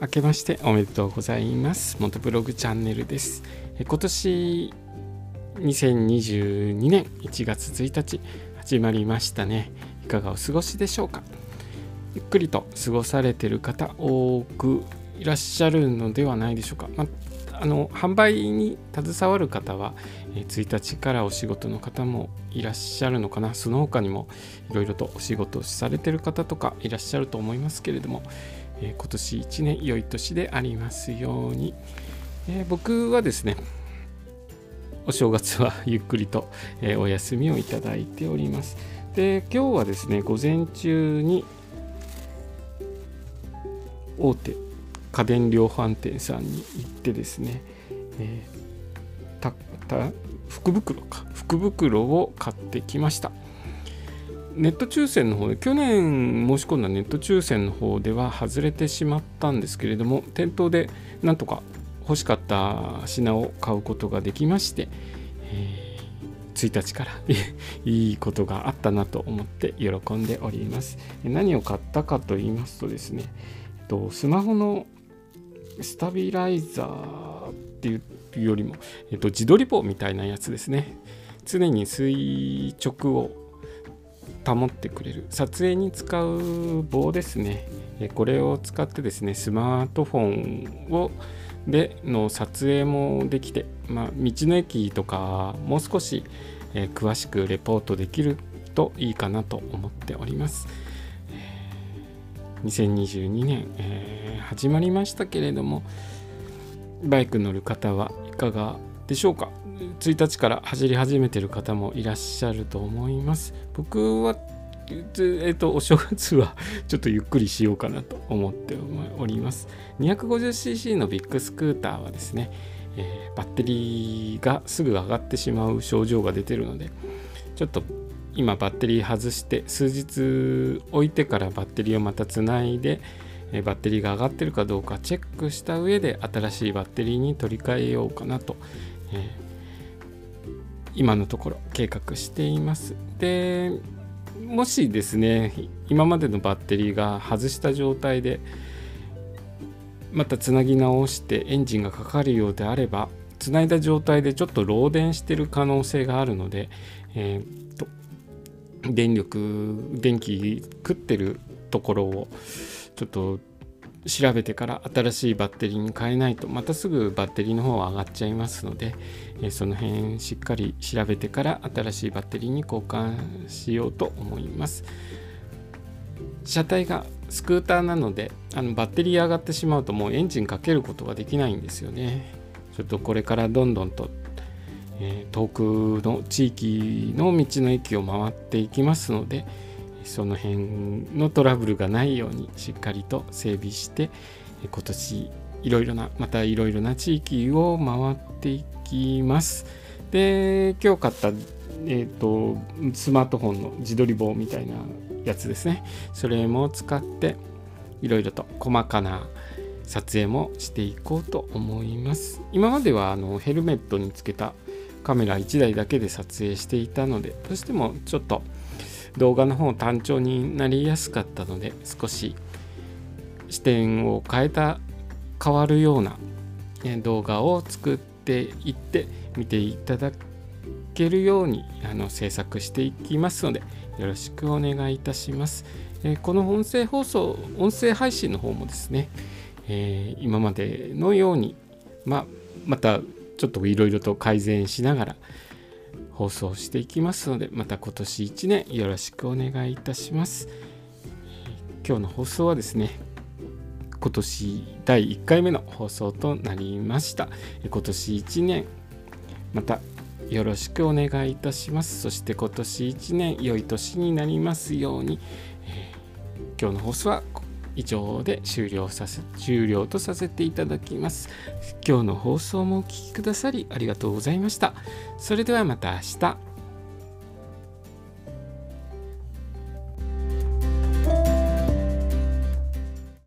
明けましておめでとうございます。元ブログチャンネルです。今年2022年1月1日始まりましたね。いかがお過ごしでしょうか？ゆっくりと過ごされてる方多くいらっしゃるのではないでしょうか。まあの販売に携わる方は1日からお仕事の方もいらっしゃるのかなその他にもいろいろとお仕事をされてる方とかいらっしゃると思いますけれども、え今年1年良い年でありますように、え僕はですねお正月は ゆっくりと、えお休みをいただいております。で今日はですね午前中に大手家電量販店さんに行ってですね、えー、たた福袋か。福袋を買ってきました。ネット抽選の方で去年申し込んだネット抽選の方では外れてしまったんですけれども店頭でなんとか欲しかった品を買うことができまして、えー、1日から いいことがあったなと思って喜んでおります。何を買ったかと言いますとですねえっとスマホのスタビライザーっていうよりも、えっと、自撮り棒みたいなやつですね。常に垂直を保ってくれる撮影に使う棒ですねこれを使ってですねスマートフォンをでの撮影もできて、まあ、道の駅とかもう少し、えー、詳しくレポートできるといいかなと思っております。2022年、えー、始まりましたけれどもバイク乗る方はいかがでしょうか？1日から走り始めてる方もいらっしゃると思います。僕はえーと、お正月は ちょっとゆっくりしようかなと思っております。250cc のビッグスクーターはですね、えー、バッテリーがすぐ上がってしまう症状が出てるので、ちょっと今バッテリー外して数日置いてからバッテリーをまたつないで、えバッテリーが上がってるかどうかチェックした上で新しいバッテリーに取り替えようかなと、えー今のところ計画しています。でもしですね今までのバッテリーが外した状態でまたつなぎ直してエンジンがかかるようであればつないだ状態でちょっと漏電してる可能性があるので、えー、と電力電気食ってるところをちょっと調べてから新しいバッテリーに変えないとまたすぐバッテリーの方は上がっちゃいますので、えその辺しっかり調べてから新しいバッテリーに交換しようと思います。車体がスクーターなのであのバッテリー上がってしまうともうエンジンかけることができないんですよね。ちょっとこれからどんどんと、え、遠くの地域の道の駅を回っていきますのでその辺のトラブルがないようにしっかりと整備して今年いろいろなまたいろいろな地域を回っていきます。で今日買ったえーと、スマートフォンの自撮り棒みたいなやつですね。それも使っていろいろと細かな撮影もしていこうと思います。今まではあのヘルメットにつけたカメラ1台だけで撮影していたのでどうしてもちょっと動画の方単調になりやすかったので少し視点を変えた変わるような動画を作っていって見ていただけるようにあの制作していきますのでよろしくお願いいたします。えこの音声放送音声配信の方もですね、えー、今までのように、ままたちょっといろいろと改善しながら放送していきますのでまた今年1年よろしくお願いいたします。今日の放送はですね今年第1回目の放送となりました。今年1年またよろしくお願いいたします。そして今年1年良い年になりますように、今日の放送はここ以上で終了させ終了とさせていただきます。今日の放送もお聴きくださりありがとうございました。それではまた明日。